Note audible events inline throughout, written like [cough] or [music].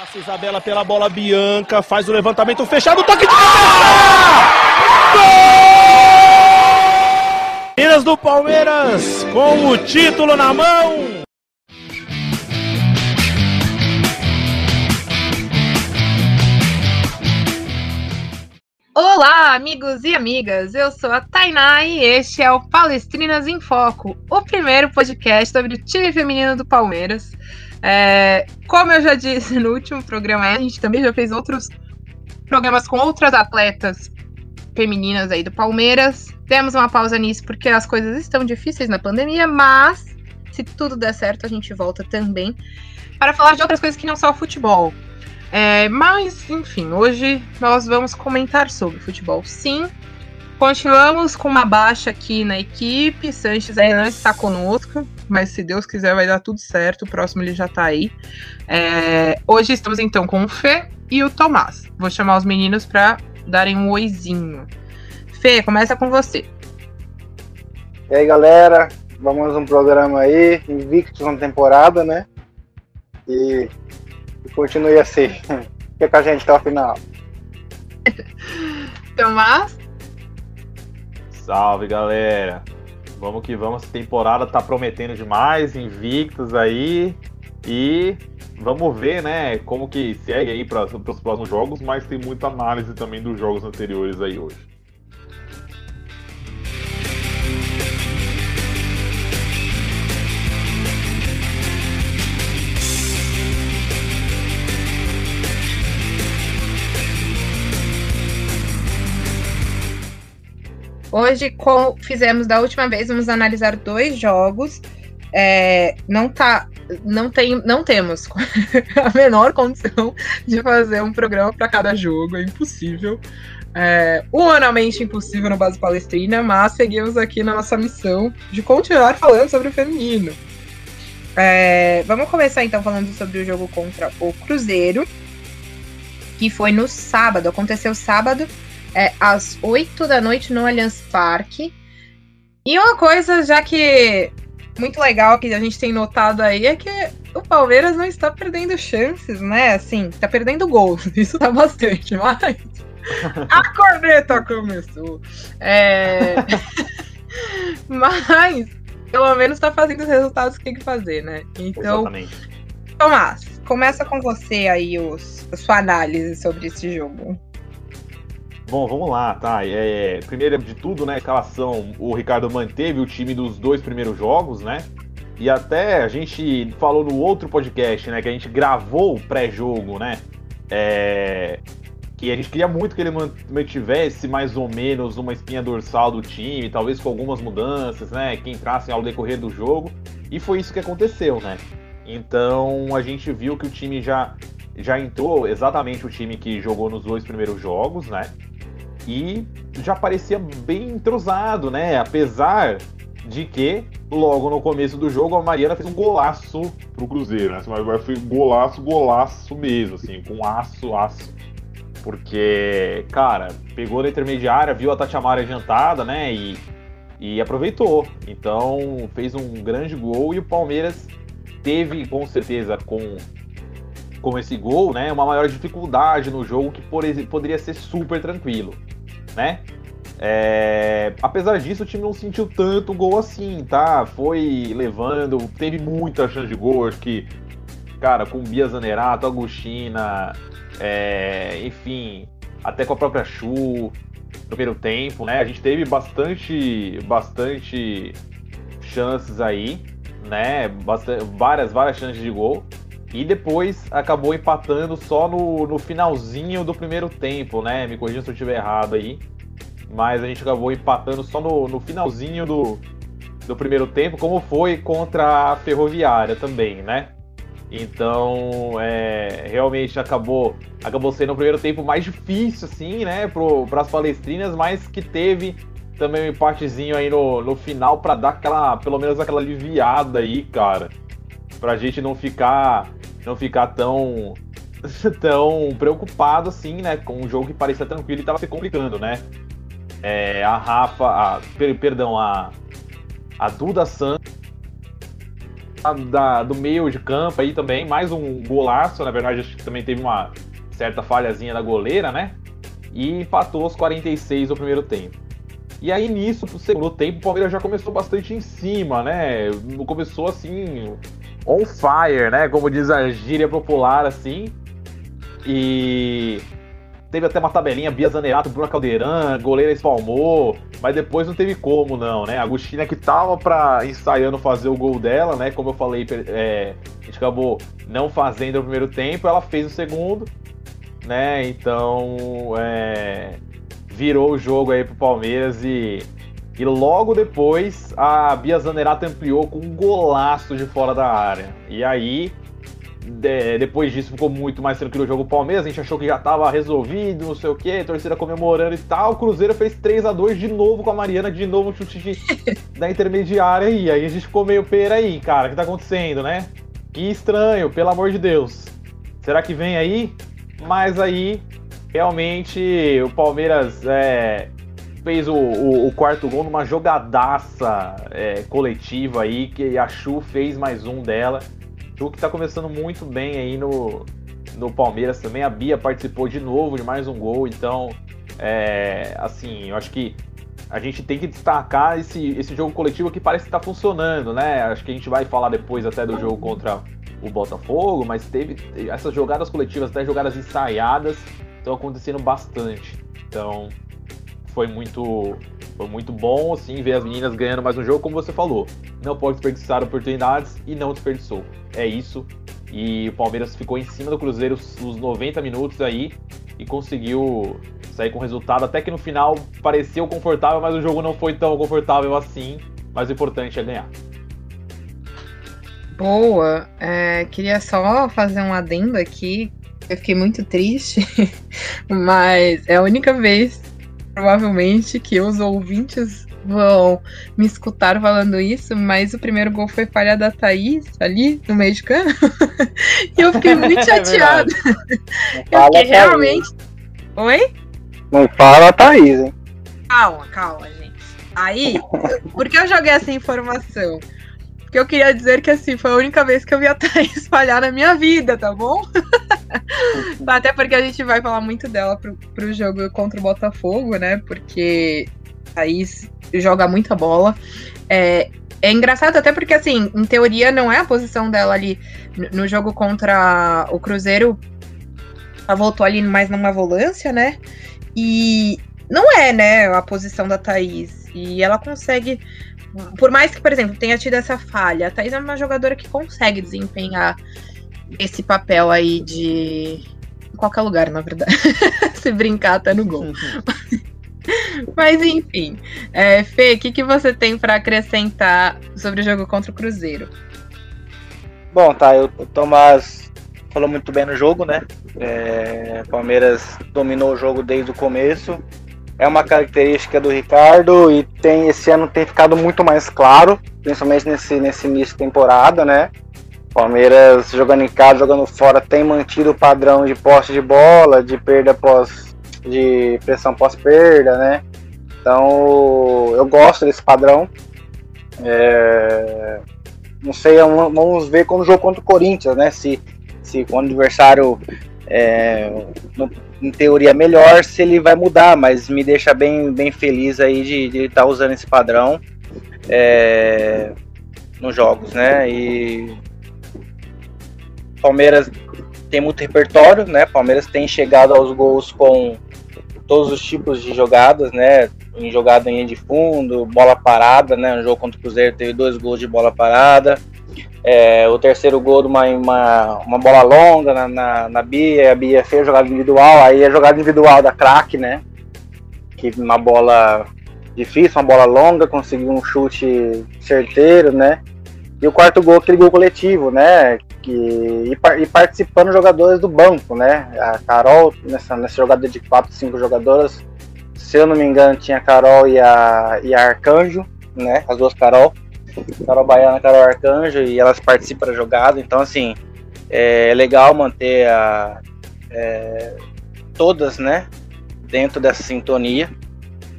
Passa Isabela pela bola, Bianca faz o levantamento fechado, toque de cabeça! Gol! Minas do Palmeiras com o título na mão. Olá, amigos e amigas. Eu sou a Tainá e este é o Palestrinas em Foco, o primeiro podcast sobre o time feminino do Palmeiras. É, como eu já disse no último programa, a gente também já fez outros programas com outras atletas femininas aí do Palmeiras. Demos uma pausa nisso porque as coisas estão difíceis na pandemia, mas se tudo der certo, a gente volta também para falar de outras coisas que não só o futebol. É, mas, enfim, hoje nós vamos comentar sobre futebol, sim. Continuamos com uma baixa aqui na equipe. Sanches ainda não está conosco, mas se Deus quiser vai dar tudo certo. O próximo ele já está aí. É, hoje estamos então com o Fê e o Tomás. Vou chamar os meninos para darem um oizinho. Fê, começa com você. E aí, galera? Vamos um programa aí, invictos na temporada, né? E e continue assim. Fica com a gente até o final. [laughs] Tomás? Salve, galera. Vamos que vamos. Essa temporada tá prometendo demais, invictos aí. E vamos ver, né, como que segue aí para os próximos jogos, mas tem muita análise também dos jogos anteriores aí hoje. Hoje, como fizemos da última vez, vamos analisar dois jogos. É, não tá, não tem, não temos [laughs] a menor condição de fazer um programa para cada jogo, é impossível. É, humanamente impossível no base palestrina, mas seguimos aqui na nossa missão de continuar falando sobre o feminino. É, vamos começar então falando sobre o jogo contra o Cruzeiro, que foi no sábado, aconteceu sábado, é, às 8 da noite no Allianz Parque. E uma coisa, já que muito legal que a gente tem notado aí é que o Palmeiras não está perdendo chances, né? Assim, está perdendo gols. [laughs] Isso tá bastante, mas. [laughs] A corneta começou. É... [laughs] mas, pelo menos está fazendo os resultados que tem que fazer, né? Então. Exatamente. Tomás, começa com você aí os, a sua análise sobre esse jogo. Bom, vamos lá, tá? É, primeiro de tudo, né, escalação, o Ricardo manteve o time dos dois primeiros jogos, né? E até a gente falou no outro podcast, né, que a gente gravou o pré-jogo, né? É, que a gente queria muito que ele mantivesse mais ou menos uma espinha dorsal do time, talvez com algumas mudanças, né, que entrassem ao decorrer do jogo. E foi isso que aconteceu, né? Então a gente viu que o time já já entrou exatamente o time que jogou nos dois primeiros jogos, né? E já parecia bem entrosado, né? Apesar de que logo no começo do jogo a Mariana fez um golaço pro Cruzeiro, né? Mas foi golaço, golaço mesmo, assim, com aço, aço. Porque, cara, pegou na intermediária, viu a Tatiamara adiantada, né? E, e aproveitou. Então fez um grande gol e o Palmeiras teve, com certeza, com, com esse gol, né? Uma maior dificuldade no jogo que por, poderia ser super tranquilo né? É, apesar disso, o time não sentiu tanto gol assim, tá? Foi levando, teve muita chance de gol, acho que, cara, com Bia Zanerato, Agostina, é, enfim, até com a própria Chu no primeiro tempo, né? A gente teve bastante, bastante chances aí, né? Várias, várias chances de gol. E depois acabou empatando só no, no finalzinho do primeiro tempo, né? Me corrija se eu estiver errado aí. Mas a gente acabou empatando só no, no finalzinho do, do primeiro tempo, como foi contra a Ferroviária também, né? Então, é, realmente acabou, acabou sendo o primeiro tempo mais difícil, assim, né, para as palestrinas, mas que teve também um empatezinho aí no, no final para dar aquela, pelo menos aquela aliviada aí, cara, pra gente não ficar não ficar tão [laughs] tão preocupado assim, né, com um jogo que parecia tranquilo e tava se complicando, né? É, a Rafa, a, per, perdão, a, a Duda Santos da, do meio de campo aí também, mais um golaço, na verdade acho que também teve uma certa falhazinha da goleira, né? E empatou os 46 do primeiro tempo. E aí nisso, pro segundo tempo, o Palmeiras já começou bastante em cima, né? Começou assim, on fire, né? Como diz a gíria popular, assim. E teve até uma tabelinha, Bia Zanerato, Bruna Caldeirão, goleira espalmou, mas depois não teve como não, né? A Agostina que tava pra, ensaiando fazer o gol dela, né? Como eu falei, é, a gente acabou não fazendo o primeiro tempo, ela fez o segundo, né? Então, é, virou o jogo aí pro Palmeiras e, e logo depois a Bia Zanerato ampliou com um golaço de fora da área. E aí de, depois disso ficou muito mais tranquilo o jogo Palmeiras, a gente achou que já estava resolvido, não sei o que, torcida comemorando e tal. O Cruzeiro fez 3 a 2 de novo com a Mariana, de novo um chute de, [laughs] da intermediária e aí a gente ficou meio pera aí, cara, o que tá acontecendo, né? Que estranho, pelo amor de Deus. Será que vem aí? Mas aí, realmente, o Palmeiras é, fez o, o, o, quarto gol numa jogadaça é, coletiva aí, que a Chu fez mais um dela. Chu que tá começando muito bem aí no, no Palmeiras também. A Bia participou de novo de mais um gol, então, é, assim, eu acho que a gente tem que destacar esse, esse jogo coletivo que parece que tá funcionando, né? Acho que a gente vai falar depois até do jogo contra o Botafogo, mas teve essas jogadas coletivas, até jogadas ensaiadas, estão acontecendo bastante. Então, foi muito foi muito bom assim ver as meninas ganhando mais um jogo, como você falou. Não pode desperdiçar oportunidades e não desperdiçou. É isso. E o Palmeiras ficou em cima do Cruzeiro os 90 minutos aí e conseguiu sair com resultado. Até que no final pareceu confortável, mas o jogo não foi tão confortável assim. Mas o importante é ganhar. Boa. É, queria só fazer um adendo aqui. Eu fiquei muito triste, [laughs] mas é a única vez provavelmente que os ouvintes vão me escutar falando isso, mas o primeiro gol foi falha da Thaís ali no meio de campo. [laughs] e eu fiquei [laughs] muito é chateada. É eu fiquei realmente. Oi? Não fala a Thaís, hein? Calma, calma, gente. Aí, por que eu joguei essa informação? Porque eu queria dizer que assim, foi a única vez que eu vi [laughs] a Thaís falhar na minha vida, tá bom? [laughs] Até porque a gente vai falar muito dela pro, pro jogo contra o Botafogo, né? Porque Thaís joga muita bola. É, é engraçado até porque, assim, em teoria não é a posição dela ali no jogo contra o Cruzeiro. Ela voltou ali mais numa volância, né? E não é, né, a posição da Thaís. E ela consegue por mais que, por exemplo, tenha tido essa falha, a Thaís é uma jogadora que consegue desempenhar esse papel aí de. Em qualquer lugar, na verdade. [laughs] Se brincar até no gol. Mas enfim. É, Fê, o que, que você tem para acrescentar sobre o jogo contra o Cruzeiro? Bom, tá, o Tomás falou muito bem no jogo, né? É, Palmeiras dominou o jogo desde o começo é uma característica do Ricardo e tem esse ano tem ficado muito mais claro, principalmente nesse, nesse início de temporada, né? Palmeiras jogando em casa, jogando fora, tem mantido o padrão de posse de bola, de perda pós, de pressão pós-perda, né? Então eu gosto desse padrão. É... Não sei, vamos ver como o jogo contra o Corinthians, né? Se, se o adversário é, em teoria melhor se ele vai mudar, mas me deixa bem, bem feliz aí de estar tá usando esse padrão é, nos jogos, né? E Palmeiras tem muito repertório, né? Palmeiras tem chegado aos gols com todos os tipos de jogadas, né? Em jogada em de fundo, bola parada, né? No jogo contra o Cruzeiro teve dois gols de bola parada. É, o terceiro gol de uma, uma, uma bola longa na, na, na, Bia, a Bia fez jogada individual, aí a jogada individual da craque, né? Que uma bola difícil, uma bola longa, conseguiu um chute certeiro, né? E o quarto gol, aquele gol coletivo, né? Que, e, e participando jogadores do banco, né? A Carol, nessa, nessa jogada de 4, 5 jogadoras, se eu não me engano, tinha a Carol e a, e a Arcanjo, né? As duas Carol. Carol Baiana, Carol Arcanjo, e elas participam da jogada. Então, assim, é legal manter a, é, todas, né, dentro dessa sintonia,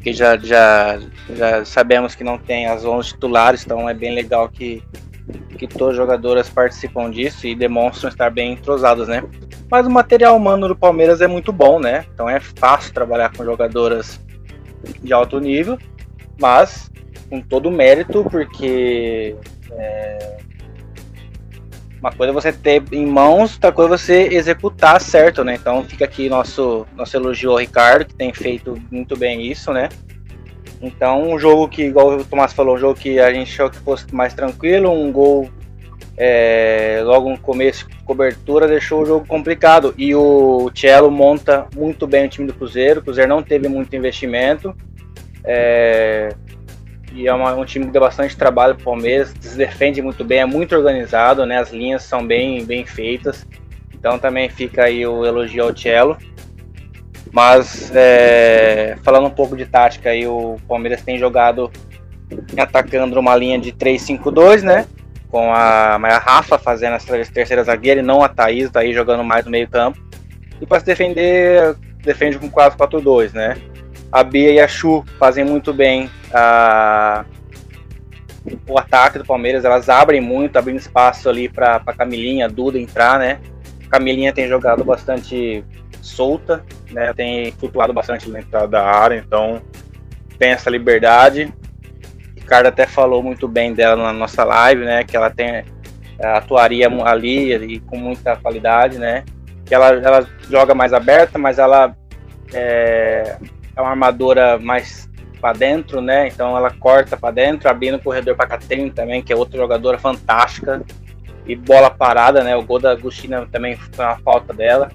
que já, já, já sabemos que não tem as 11 titulares, então é bem legal que, que todas as jogadoras participam disso e demonstram estar bem entrosadas, né? Mas o material humano do Palmeiras é muito bom, né? Então é fácil trabalhar com jogadoras de alto nível, mas com todo o mérito, porque é, uma coisa é você ter em mãos, outra coisa é você executar certo, né? Então fica aqui nosso, nosso elogio ao Ricardo, que tem feito muito bem isso, né? Então, um jogo que, igual o Tomás falou, um jogo que a gente achou que fosse mais tranquilo, um gol é, logo no começo, cobertura, deixou o jogo complicado. E o Cello monta muito bem o time do Cruzeiro, o Cruzeiro não teve muito investimento. É, e é uma, um time que deu bastante trabalho para o Palmeiras, se defende muito bem, é muito organizado, né? As linhas são bem, bem feitas. Então também fica aí o elogio ao Cello. Mas é, falando um pouco de tática, aí o Palmeiras tem jogado atacando uma linha de 3-5-2, né? Com a, a Rafa fazendo essa terceira zagueira e não a Thaís, daí jogando mais no meio campo. E para se defender, defende com 4-4-2, né? A Bia e a Chu fazem muito bem a, o ataque do Palmeiras, elas abrem muito, abrindo espaço ali para Camilinha, Duda entrar, né? Camilinha tem jogado bastante solta, né? Tem flutuado bastante na entrada da área, então tem essa liberdade. Ricardo até falou muito bem dela na nossa live, né? Que ela tem atuaria ali e com muita qualidade, né? Que ela, ela joga mais aberta, mas ela é, é uma armadora mais para dentro, né? Então ela corta para dentro, abrindo o corredor para Catherine também, que é outra jogadora fantástica. E bola parada, né? O gol da Agostina também foi uma falta dela.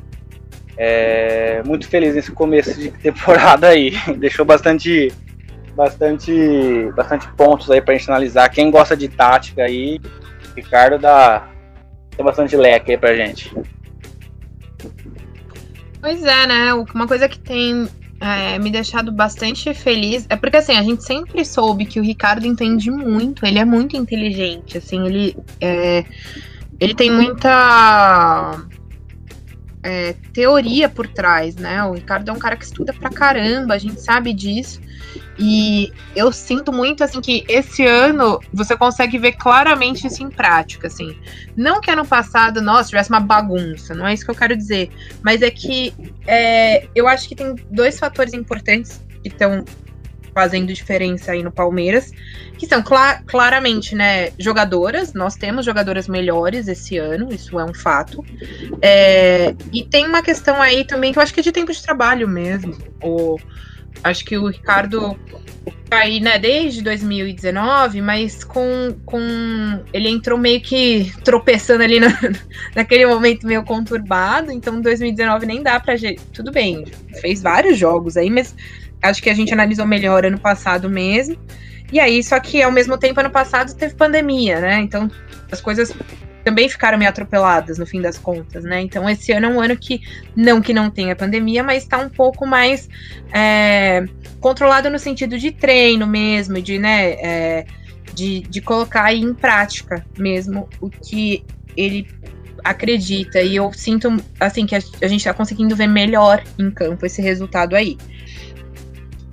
É, muito feliz nesse começo de temporada aí. [laughs] Deixou bastante, bastante, bastante pontos aí para gente analisar. Quem gosta de tática aí, Ricardo dá, tem bastante leque aí pra gente. Pois é, né? Uma coisa que tem é, me deixado bastante feliz. É porque assim a gente sempre soube que o Ricardo entende muito, ele é muito inteligente, assim ele é, ele tem muita é, teoria por trás, né? O Ricardo é um cara que estuda pra caramba, a gente sabe disso. E eu sinto muito assim que esse ano você consegue ver claramente isso em prática, assim. Não que ano passado, nossa, tivesse uma bagunça, não é isso que eu quero dizer. Mas é que é, eu acho que tem dois fatores importantes que estão fazendo diferença aí no Palmeiras, que são cl claramente, né, jogadoras. Nós temos jogadoras melhores esse ano, isso é um fato. É, e tem uma questão aí também que eu acho que é de tempo de trabalho mesmo. O, acho que o Ricardo tá aí, né, desde 2019, mas com, com ele entrou meio que tropeçando ali na, [laughs] naquele momento meio conturbado, então 2019 nem dá pra tudo bem, fez vários jogos aí, mas Acho que a gente analisou melhor ano passado mesmo. E aí, só que ao mesmo tempo, ano passado teve pandemia, né? Então as coisas também ficaram meio atropeladas no fim das contas, né? Então esse ano é um ano que não que não tenha pandemia, mas está um pouco mais é, controlado no sentido de treino mesmo, de né, é, de, de colocar em prática mesmo o que ele acredita. E eu sinto assim que a, a gente está conseguindo ver melhor em campo esse resultado aí.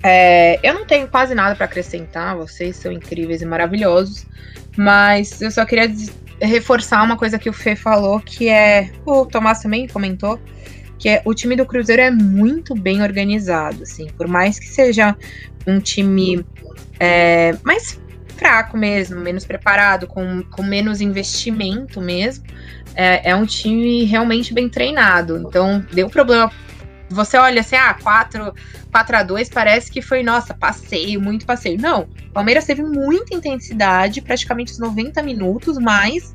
É, eu não tenho quase nada para acrescentar, vocês são incríveis e maravilhosos, mas eu só queria reforçar uma coisa que o Fê falou, que é. O Tomás também comentou, que é o time do Cruzeiro é muito bem organizado, assim, por mais que seja um time é, mais fraco mesmo, menos preparado, com, com menos investimento mesmo, é, é um time realmente bem treinado. Então, deu problema você olha assim, ah, 4, 4 a 2 parece que foi, nossa, passeio, muito passeio. Não, o Palmeiras teve muita intensidade, praticamente os 90 minutos, mas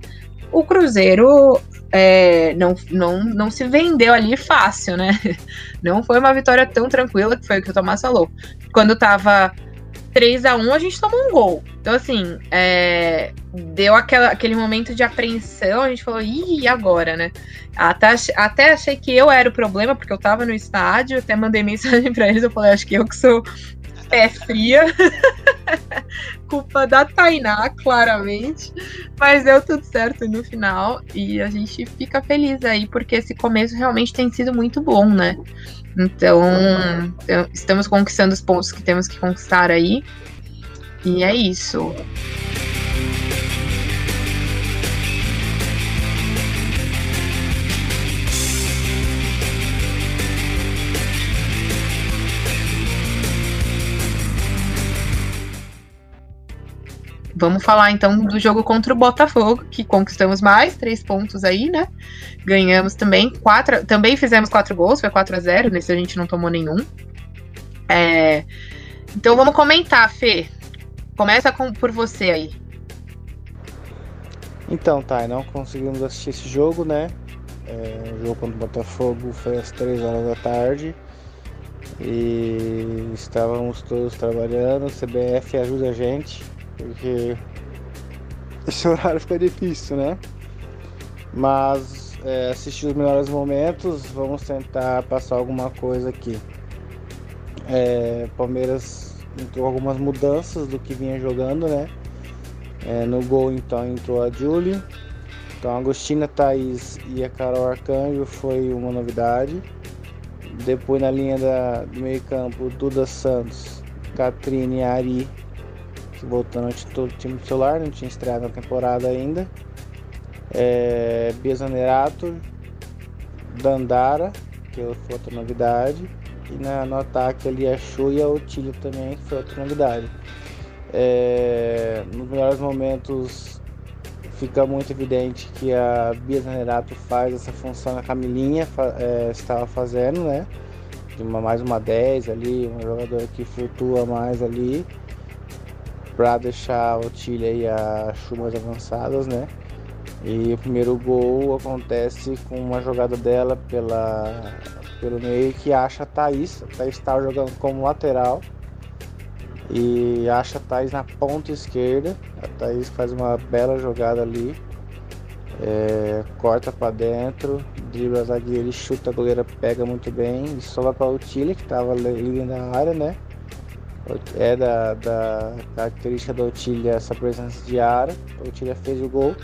o Cruzeiro é, não, não, não se vendeu ali fácil, né? [laughs] Não foi uma vitória tão tranquila, que foi o que o Tomás falou. Quando tava 3 a 1 a gente tomou um gol. Então, assim, é, deu aquela, aquele momento de apreensão, a gente falou, ih, e agora, né? Até, até achei que eu era o problema, porque eu tava no estádio, até mandei [laughs] mensagem pra eles, eu falei, acho que eu que sou pé fria. [laughs] Culpa da Tainá, claramente. Mas deu tudo certo no final. E a gente fica feliz aí, porque esse começo realmente tem sido muito bom, né? Então, então, estamos conquistando os pontos que temos que conquistar aí. E é isso. Vamos falar então do jogo contra o Botafogo, que conquistamos mais, três pontos aí, né? Ganhamos também, quatro, também fizemos quatro gols, foi 4 a 0 nesse a gente não tomou nenhum. É, então vamos comentar, Fê. Começa com, por você aí. Então, tá, não conseguimos assistir esse jogo, né? É, o jogo contra o Botafogo foi às 3 horas da tarde e estávamos todos trabalhando. O CBF ajuda a gente, porque esse horário fica difícil, né? Mas é, assistir os melhores momentos, vamos tentar passar alguma coisa aqui. É, Palmeiras entrou algumas mudanças do que vinha jogando, né? É, no gol então entrou a Julie. Então a Agostina Thaís e a Carol Arcanjo foi uma novidade. Depois na linha da, do meio campo, Duda Santos, Catrine Ari, voltando ao time titular, não tinha estreado na temporada ainda. É, Bia Zanerato, Dandara, que foi outra novidade. E na, no ataque ali a Chu e a Otília também, que foi outra novidade. É, nos melhores momentos fica muito evidente que a Bia Zanerato faz essa função que a Camilinha é, estava fazendo, né? De uma, mais uma 10 ali, um jogador que flutua mais ali para deixar a Otília e a Chu mais avançadas, né? E o primeiro gol acontece com uma jogada dela pela, pelo meio que acha a Thaís. A Thaís estava jogando como lateral e acha a Thaís na ponta esquerda. A Thaís faz uma bela jogada ali. É, corta para dentro, dribla a zagueira chuta, a goleira pega muito bem e sobra para o Tilly, que estava ali na área, né? É da, da característica da Otília essa presença de área. A Otília fez o gol.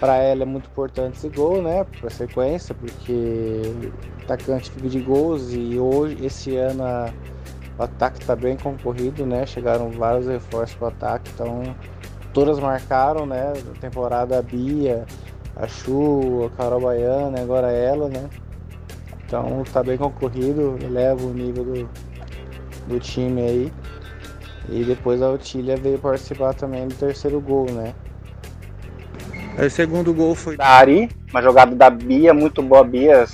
Para ela é muito importante esse gol, né? Para sequência, porque atacante vive de gols e hoje, esse ano, a o ataque está bem concorrido, né? Chegaram vários reforços para o ataque, então todas marcaram, né? Na temporada a Bia, a Chu, a Carol Baiana, agora ela, né? Então tá bem concorrido, eleva o nível do, do time aí. E depois a Otília veio participar também do terceiro gol, né? O segundo gol foi da Ari, uma jogada da Bia, muito boa Bia,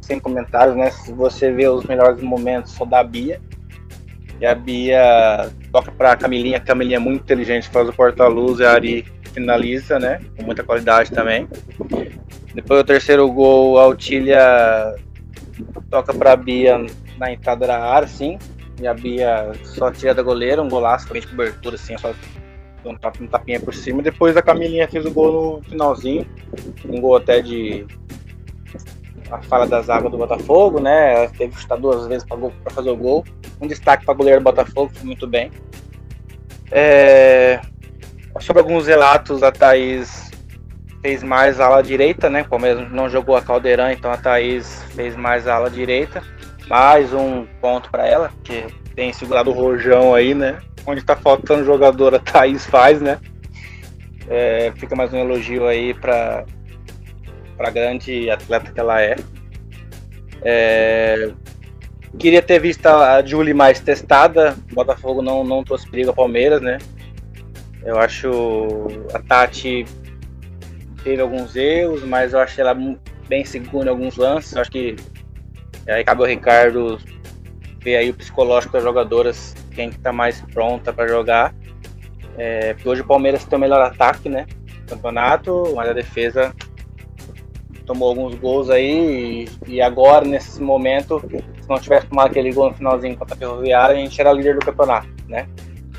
sem comentários, né? Se você vê os melhores momentos só da Bia. E a Bia toca pra Camilinha, a Camilinha é muito inteligente, faz o porta-luz e a Ari finaliza, né? Com muita qualidade também. Depois o terceiro gol, a Otília toca pra Bia na entrada da área, sim. E a Bia só tira da goleira, um golaço também de cobertura, assim, só um tapinha por cima. Depois a Camilinha fez o gol no finalzinho. Um gol até de a fala das águas do Botafogo, né? Ela teve que chutar duas vezes para fazer o gol. Um destaque para goleiro do Botafogo, foi muito bem. É... Sobre alguns relatos, a Thaís fez mais ala direita, né? O Palmeiras não jogou a Caldeirão, então a Thaís fez mais ala direita. Mais um ponto para ela, que tem segurado o rojão aí, né? Onde está faltando jogador, a [laughs] Thaís faz, né? É, fica mais um elogio aí para para grande atleta que ela é. é. Queria ter visto a Julie mais testada. O Botafogo não, não trouxe perigo ao Palmeiras, né? Eu acho a Tati teve alguns erros, mas eu achei ela bem segura em alguns lances. Eu acho que aí cabe o Ricardo ver aí o psicológico das jogadoras, quem está mais pronta para jogar. É, porque hoje o Palmeiras tem o melhor ataque, né? campeonato, mas a defesa tomou alguns gols aí e, e, agora, nesse momento, se não tivesse tomado aquele gol no finalzinho contra a Ferroviária, a gente era líder do campeonato, né?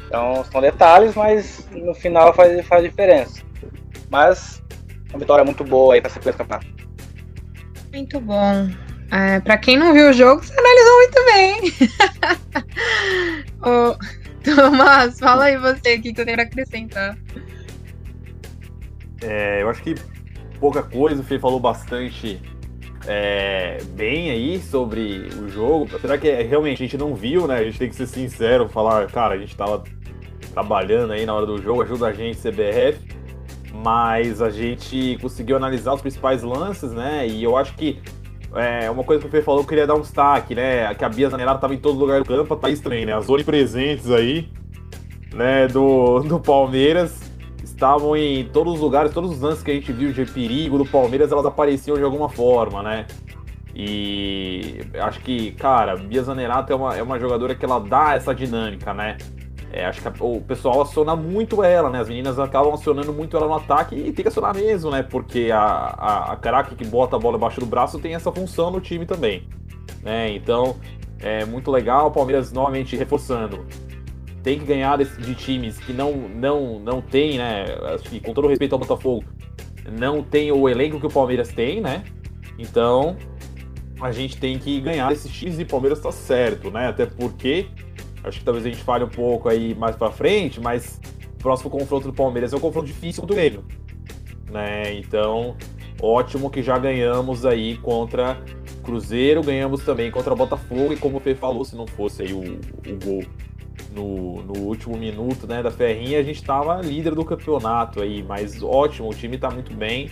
Então são detalhes, mas no final faz, faz diferença. Mas uma vitória muito boa aí para sequência do campeonato. Muito bom. É, para quem não viu o jogo, você analisou muito bem. [laughs] Ô, Tomás, fala aí você aqui que eu tenho que acrescentar. É, eu acho que pouca coisa, o Fê falou bastante é, bem aí sobre o jogo. Será que é, realmente a gente não viu, né? A gente tem que ser sincero, falar, cara, a gente tava trabalhando aí na hora do jogo, ajuda a gente, CBF, mas a gente conseguiu analisar os principais lances, né? E eu acho que é, uma coisa que o Fê falou, eu queria dar um destaque, né? Que a Bia Zanerato tava em todo lugar do campo, tá estranho, né? As onipresentes aí, né, do, do Palmeiras estavam em todos os lugares, todos os lances que a gente viu de perigo do Palmeiras, elas apareciam de alguma forma, né? E acho que, cara, Bia Zanerato é uma, é uma jogadora que ela dá essa dinâmica, né? É, acho que a, o pessoal aciona muito ela, né? As meninas acabam acionando muito ela no ataque e tem que acionar mesmo, né? Porque a, a, a craque que bota a bola embaixo do braço tem essa função no time também. Né? Então, é muito legal. O Palmeiras novamente reforçando. Tem que ganhar de times que não, não, não tem, né? Acho que, com todo respeito ao Botafogo, não tem o elenco que o Palmeiras tem, né? Então, a gente tem que ganhar esses times e o Palmeiras tá certo, né? Até porque acho que talvez a gente fale um pouco aí mais para frente, mas o próximo confronto do Palmeiras é um confronto difícil contra o Grêmio, né? Então, ótimo que já ganhamos aí contra Cruzeiro, ganhamos também contra Botafogo e como o Fê falou, se não fosse aí o, o gol no, no, último minuto, né, da Ferrinha, a gente estava líder do campeonato aí, mas ótimo, o time está muito bem.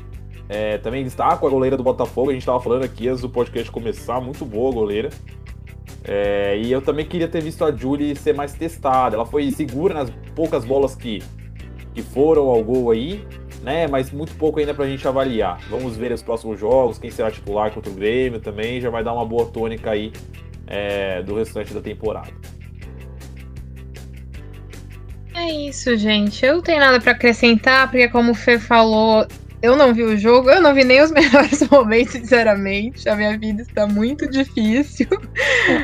É, também está a goleira do Botafogo, a gente estava falando aqui antes do podcast começar, muito boa a goleira. É, e eu também queria ter visto a Julie ser mais testada. Ela foi segura nas poucas bolas que, que foram ao gol aí, né? Mas muito pouco ainda pra gente avaliar. Vamos ver os próximos jogos, quem será titular contra o Grêmio também, já vai dar uma boa tônica aí é, do restante da temporada. É isso, gente. Eu não tenho nada para acrescentar, porque como o Fê falou, eu não vi o jogo, eu não vi nem os [laughs] melhores momentos, sinceramente. A minha vida está muito difícil. [laughs]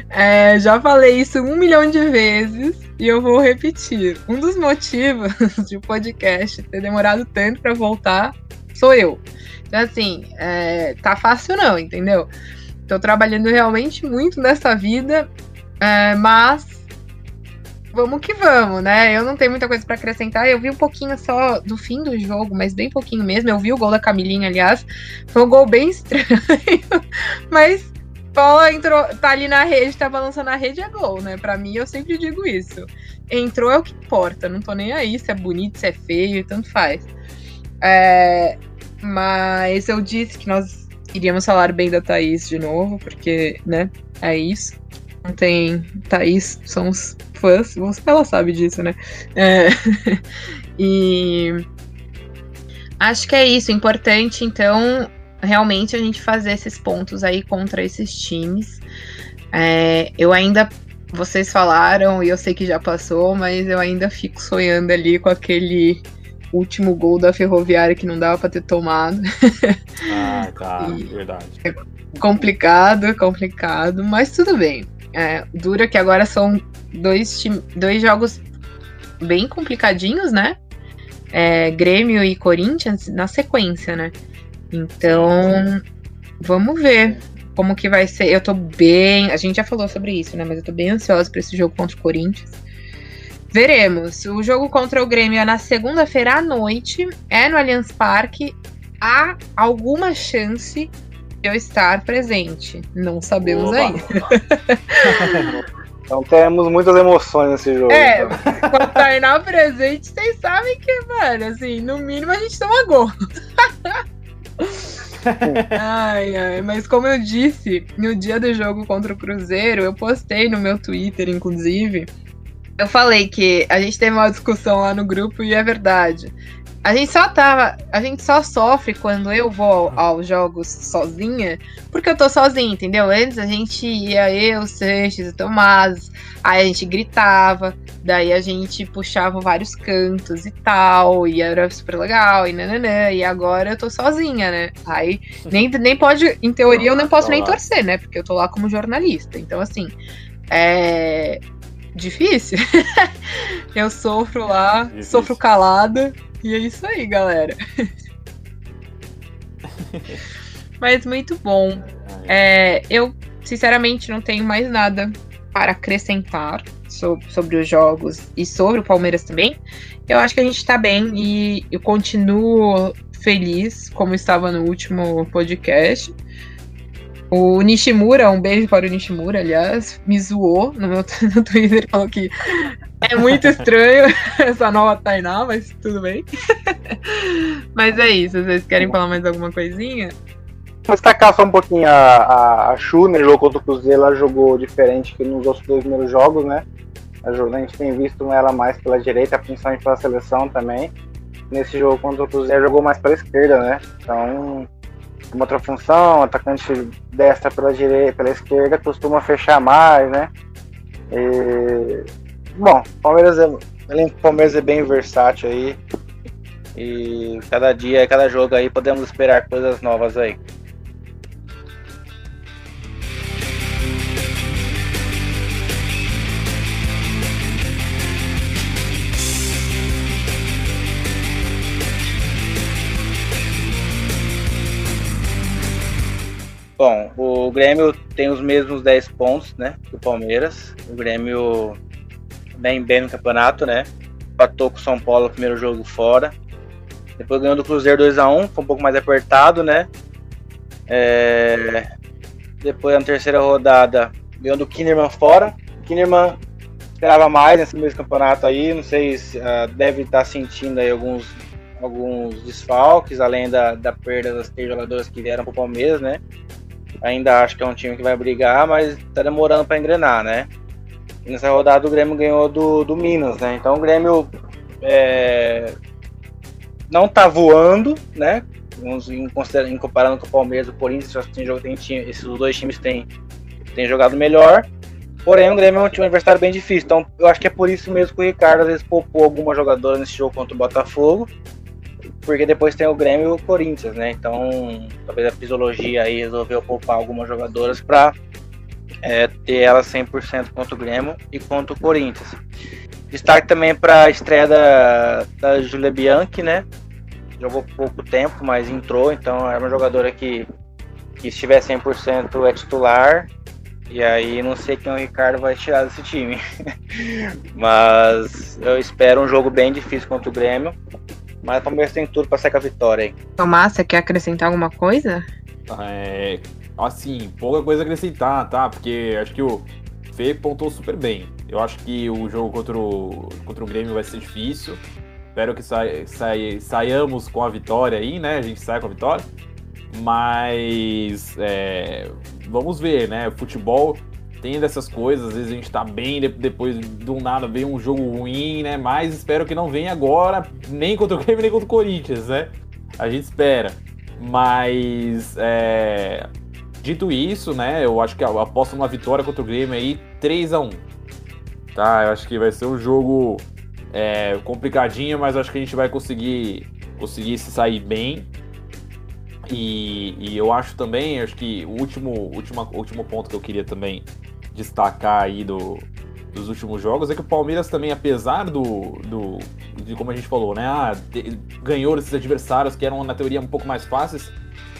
É, já falei isso um milhão de vezes e eu vou repetir. Um dos motivos [laughs] de o podcast ter demorado tanto para voltar sou eu. Então, assim, é, tá fácil não, entendeu? Tô trabalhando realmente muito nessa vida, é, mas vamos que vamos, né? Eu não tenho muita coisa para acrescentar. Eu vi um pouquinho só do fim do jogo, mas bem pouquinho mesmo. Eu vi o gol da Camilinha, aliás. Foi um gol bem [laughs] estranho. mas bola entrou, tá ali na rede, tá balançando a rede, é gol, né? Pra mim, eu sempre digo isso. Entrou é o que importa. Não tô nem aí se é bonito, se é feio, tanto faz. É, mas eu disse que nós iríamos falar bem da Thaís de novo, porque, né? É isso. Não tem. Thaís, somos fãs, ela sabe disso, né? É, [laughs] e acho que é isso, importante, então, realmente a gente fazer esses pontos aí contra esses times. É, eu ainda. Vocês falaram, e eu sei que já passou, mas eu ainda fico sonhando ali com aquele último gol da Ferroviária que não dava para ter tomado. [laughs] Ah, tá, e verdade. É complicado, complicado, mas tudo bem. É, dura que agora são dois, dois jogos bem complicadinhos, né? É, Grêmio e Corinthians na sequência, né? Então, vamos ver como que vai ser. Eu tô bem. A gente já falou sobre isso, né? Mas eu tô bem ansiosa para esse jogo contra o Corinthians. Veremos. O jogo contra o Grêmio é na segunda-feira à noite. É no Allianz Parque. Há alguma chance eu estar presente. Não sabemos Oba. ainda. [laughs] então temos muitas emoções nesse jogo. É, então. com a Tainá presente, vocês sabem que, mano, assim, no mínimo a gente toma gol. ai, ai, mas como eu disse, no dia do jogo contra o Cruzeiro, eu postei no meu Twitter, inclusive. Eu falei que a gente teve uma discussão lá no grupo e é verdade. A gente só tava. A gente só sofre quando eu vou aos jogos sozinha, porque eu tô sozinha, entendeu? Antes a gente ia, eu, Sanches e Tomás, aí a gente gritava, daí a gente puxava vários cantos e tal, e era super legal, e nananã, e agora eu tô sozinha, né? Aí nem, nem pode, em teoria, eu não posso nem torcer, né? Porque eu tô lá como jornalista. Então, assim, é. Difícil. [laughs] eu sofro lá, Difícil. sofro calada. E é isso aí, galera. Mas muito bom. É, eu, sinceramente, não tenho mais nada para acrescentar sobre, sobre os jogos e sobre o Palmeiras também. Eu acho que a gente tá bem e eu continuo feliz, como estava no último podcast. O Nishimura, um beijo para o Nishimura, aliás, me zoou no meu [laughs] no Twitter, falou que é muito estranho [laughs] essa nova Tainá, mas tudo bem. [laughs] mas é isso, vocês querem falar mais alguma coisinha? Vou destacar só um pouquinho a, a, a no jogo contra o Cruzeiro, ela jogou diferente que nos outros dois primeiros jogos, né? A, a gente tem visto ela mais pela direita, principalmente pela seleção também. nesse jogo contra o Cruzeiro jogou mais para a esquerda, né? Então, uma outra função, atacante destra pela direita, pela esquerda, costuma fechar mais, né? E, bom, Palmeiras é, Palmeiras é bem versátil aí. E cada dia, cada jogo aí podemos esperar coisas novas aí. Bom, o Grêmio tem os mesmos 10 pontos, né, do Palmeiras. O Grêmio bem bem no campeonato, né? Empatou com o São Paulo no primeiro jogo fora. Depois ganhou do Cruzeiro 2x1, foi um pouco mais apertado, né? É... Depois na terceira rodada ganhou do Kinnerman fora. O esperava mais nesse mesmo campeonato aí, não sei se uh, deve estar sentindo aí alguns, alguns desfalques, além da, da perda das três jogadoras que vieram para o Palmeiras, né? Ainda acho que é um time que vai brigar, mas tá demorando para engrenar, né? Nessa rodada o Grêmio ganhou do, do Minas, né? Então o Grêmio é, não tá voando, né? Em, comparando com o Palmeiras o Corinthians, tem jogo, tem, esses dois times têm, têm jogado melhor. Porém, o Grêmio é um time adversário bem difícil. Então, eu acho que é por isso mesmo que o Ricardo às vezes poupou alguma jogadora nesse jogo contra o Botafogo porque depois tem o Grêmio e o Corinthians, né? Então, talvez a fisiologia aí resolveu poupar algumas jogadoras para é, ter elas 100% contra o Grêmio e contra o Corinthians. Destaque também para a estreia da, da Julia Bianchi, né? Jogou pouco tempo, mas entrou, então é uma jogadora que, que estiver 100% é titular. E aí não sei quem o Ricardo vai tirar desse time. [laughs] mas eu espero um jogo bem difícil contra o Grêmio. Mas o Palmeiras tem tudo pra sair com a vitória aí. Tomás, você quer acrescentar alguma coisa? É, assim, pouca coisa a acrescentar, tá? Porque acho que o Fê pontou super bem. Eu acho que o jogo contra o, contra o Grêmio vai ser difícil. Espero que sai, sai, saiamos com a vitória aí, né? A gente sai com a vitória. Mas é, vamos ver, né? Futebol tem dessas coisas, às vezes a gente tá bem, depois do nada vem um jogo ruim, né? Mas espero que não venha agora, nem contra o Grêmio, nem contra o Corinthians, né? A gente espera. Mas, é... dito isso, né? Eu acho que aposto numa vitória contra o Grêmio aí, 3 a 1 Tá? Eu acho que vai ser um jogo é, complicadinho, mas acho que a gente vai conseguir, conseguir se sair bem. E, e, eu acho também, acho que o último, último, último ponto que eu queria também destacar aí do, dos últimos jogos é que o Palmeiras também, apesar do, do de como a gente falou, né, ah, ganhou esses adversários que eram na teoria um pouco mais fáceis,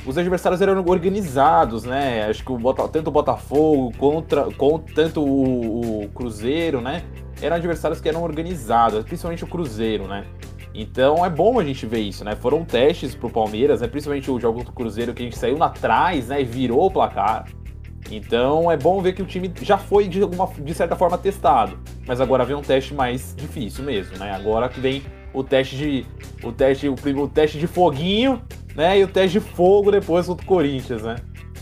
os adversários eram organizados, né? Acho que o Bota, tanto o Botafogo contra, contra tanto o, o, Cruzeiro, né? Eram adversários que eram organizados, principalmente o Cruzeiro, né? Então é bom a gente ver isso, né? Foram testes pro Palmeiras, né? Principalmente o jogo do Cruzeiro que a gente saiu atrás, né? E virou o placar. Então é bom ver que o time já foi de, alguma, de certa forma testado, mas agora vem um teste mais difícil mesmo, né? Agora que vem o teste de o teste o, o teste de foguinho, né? E o teste de fogo depois contra o Corinthians, né?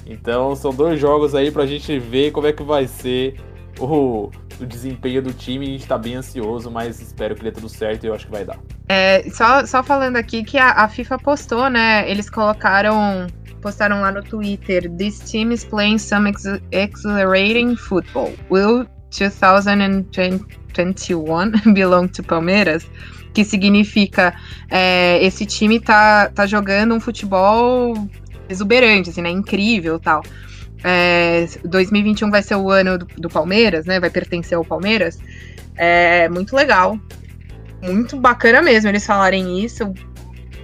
Então são dois jogos aí pra gente ver como é que vai ser o, o desempenho do time. A gente tá bem ansioso, mas espero que dê tudo certo e eu acho que vai dar. É, só, só falando aqui que a, a FIFA postou, né? Eles colocaram postaram lá no Twitter: This team is playing some ex exhilarating football. Will 2021 [laughs] belong to Palmeiras? Que significa é, esse time tá, tá jogando um futebol exuberante, assim, né? Incrível tal. É, 2021 vai ser o ano do, do, Palmeiras, né? Vai pertencer ao Palmeiras. É muito legal. Muito bacana mesmo eles falarem isso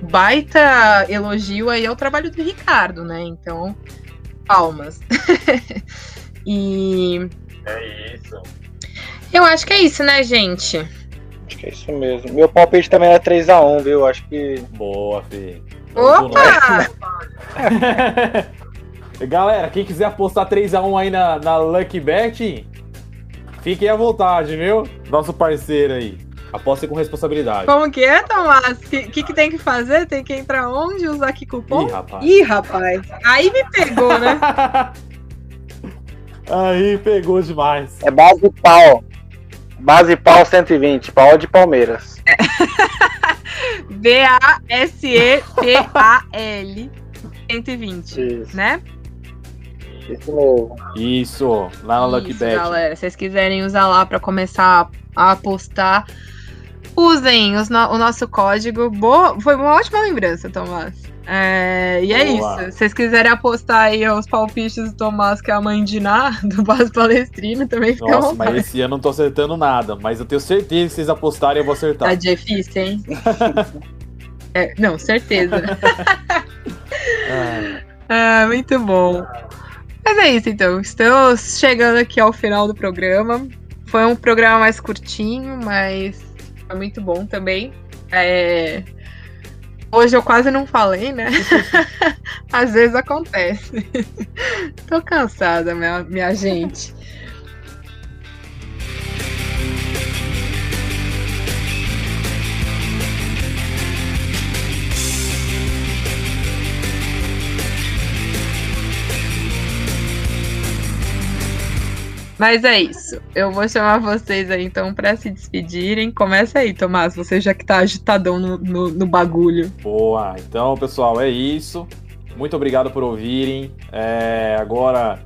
baita elogio aí ao trabalho do Ricardo, né? Então, palmas. [laughs] e. É isso. Eu acho que é isso, né, gente? Acho que é isso mesmo. Meu palpite também é 3x1, viu? Acho que. Boa, Fê. Opa! [laughs] Galera, quem quiser apostar 3x1 aí na, na Lucky Bet, fiquem à vontade, viu? Nosso parceiro aí. Aposte com responsabilidade. Como que é, Tomás? O que, que, que, tem que fazer? Tem que entrar onde? Usar que cupom? Ih, rapaz. Ih, rapaz. Aí me pegou, né? [laughs] Aí pegou demais. É base pau. Base pau 120, pau de Palmeiras. [laughs] B-A-S-E-T-A-L 120, Isso. né? Isso mesmo. Isso, lá na Lucky Isso, Bet. galera. Se vocês quiserem usar lá pra começar a apostar, usem os no- o nosso código. Boa, foi uma ótima lembrança, Tomás. É, e é Boa. isso. Se vocês quiserem apostar aí os palpites do Tomás, que é a mãe de Ná, [laughs] do Base Palestrino, também fica Nossa, mas esse ano eu não tô acertando nada. Mas eu tenho certeza que vocês apostarem, eu vou acertar. Tá difícil, hein? [laughs] É, não, certeza. [laughs] Ah, muito bom. Mas é isso, então. Estamos chegando aqui ao final do programa. Foi um programa mais curtinho, mas foi muito bom também. É, Hoje eu quase não falei, né? [laughs] Às vezes acontece. [laughs] Tô cansada, minha, minha gente. Mas é isso. Eu vou chamar vocês aí então pra se despedirem. Começa aí, Tomás. Você já que tá agitadão no, no, no bagulho. Boa, então pessoal, é isso. Muito obrigado por ouvirem. É, agora,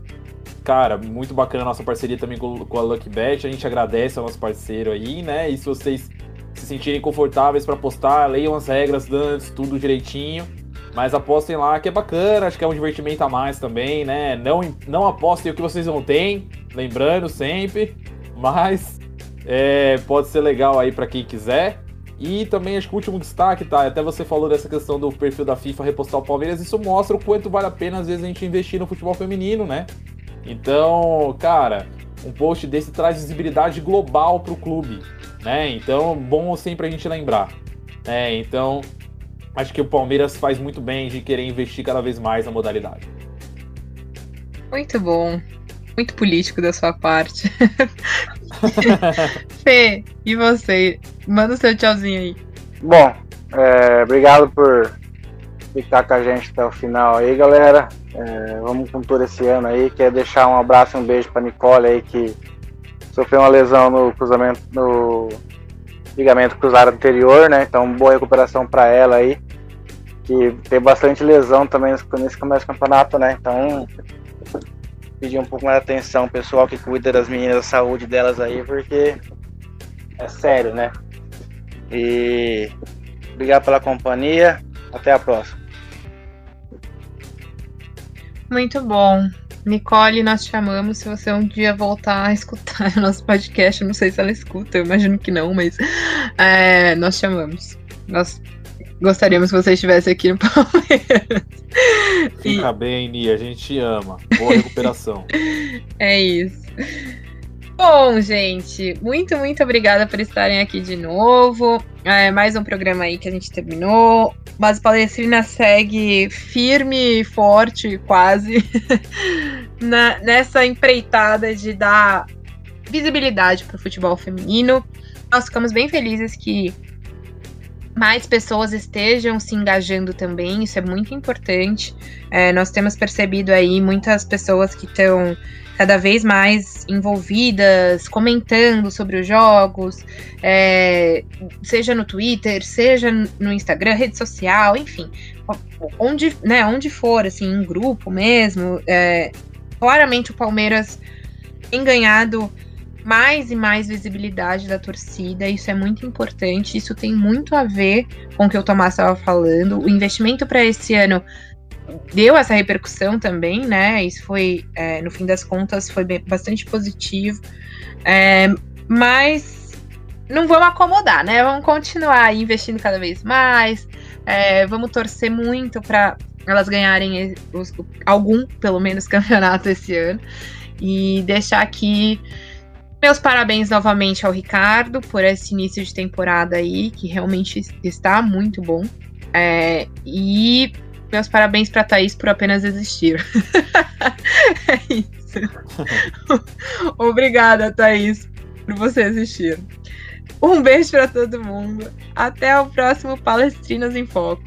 cara, muito bacana a nossa parceria também com, com a Lucky Bet. A gente agradece ao nosso parceiro aí, né? E se vocês se sentirem confortáveis para apostar, leiam as regras antes, tudo direitinho. Mas apostem lá que é bacana, acho que é um divertimento a mais também, né? Não, não apostem o que vocês não têm, lembrando sempre, mas é, pode ser legal aí para quem quiser. E também acho que o último destaque, tá? Até você falou dessa questão do perfil da FIFA repostar o Palmeiras, isso mostra o quanto vale a pena às vezes a gente investir no futebol feminino, né? Então, cara, um post desse traz visibilidade global pro clube, né? Então, bom sempre a gente lembrar. né? então, acho que o Palmeiras faz muito bem de querer investir cada vez mais na modalidade. Muito bom. Muito político da sua parte. [laughs] Fê, e você? Manda o seu tchauzinho aí. Bom, é, obrigado por ficar com a gente até o final aí, galera. É, vamos com tudo esse ano aí. Quer deixar um abraço e um beijo pra Nicole aí, que sofreu uma lesão no cruzamento, no ligamento cruzado anterior, né? Então, boa recuperação pra ela aí. Que tem bastante lesão também nesse nesse começo do campeonato, né? Então, pedir um pouco mais de atenção, pessoal que cuida das meninas, da saúde delas aí, porque é sério, né? E obrigado pela companhia. Até a próxima. Muito bom. Nicole, nós te chamamos. Se você um dia voltar a escutar [laughs] o nosso podcast, não sei se ela escuta, eu imagino que não, mas é, nós chamamos. Nós gostaríamos que você estivesse aqui no [laughs] Palmeiras. E- Fica bem, Nia, a gente te ama. Boa recuperação. [laughs] É isso. Bom, gente, muito, muito obrigada por estarem aqui de novo. É, mais um programa aí que a gente terminou. Base Palestrina segue firme e forte, quase, [laughs] na- nessa empreitada de dar visibilidade para o futebol feminino. Nós ficamos bem felizes que mais pessoas estejam se engajando também, isso é muito importante. É, nós temos percebido aí muitas pessoas que estão cada vez mais envolvidas, comentando sobre os jogos, é, seja no Twitter, seja no Instagram, rede social, enfim, onde, né, onde for, assim, em grupo mesmo. é, claramente o Palmeiras tem ganhado mais e mais visibilidade da torcida, isso é muito importante, isso tem muito a ver com o que o Tomás estava falando. O investimento para esse ano deu essa repercussão também, né? Isso foi, é, no fim das contas, foi bastante positivo. É, mas não vamos acomodar, né? Vamos continuar investindo cada vez mais. é, vamos torcer muito para elas ganharem os- algum, pelo menos, [laughs] campeonato esse ano. E deixar aqui meus parabéns novamente ao Ricardo por esse início de temporada aí, que realmente está muito bom. É, e meus parabéns para Thaís por apenas existir. [laughs] é isso. [laughs] Obrigada, Thaís, por você existir. Um beijo para todo mundo. Até o próximo Palestrinas em Foco.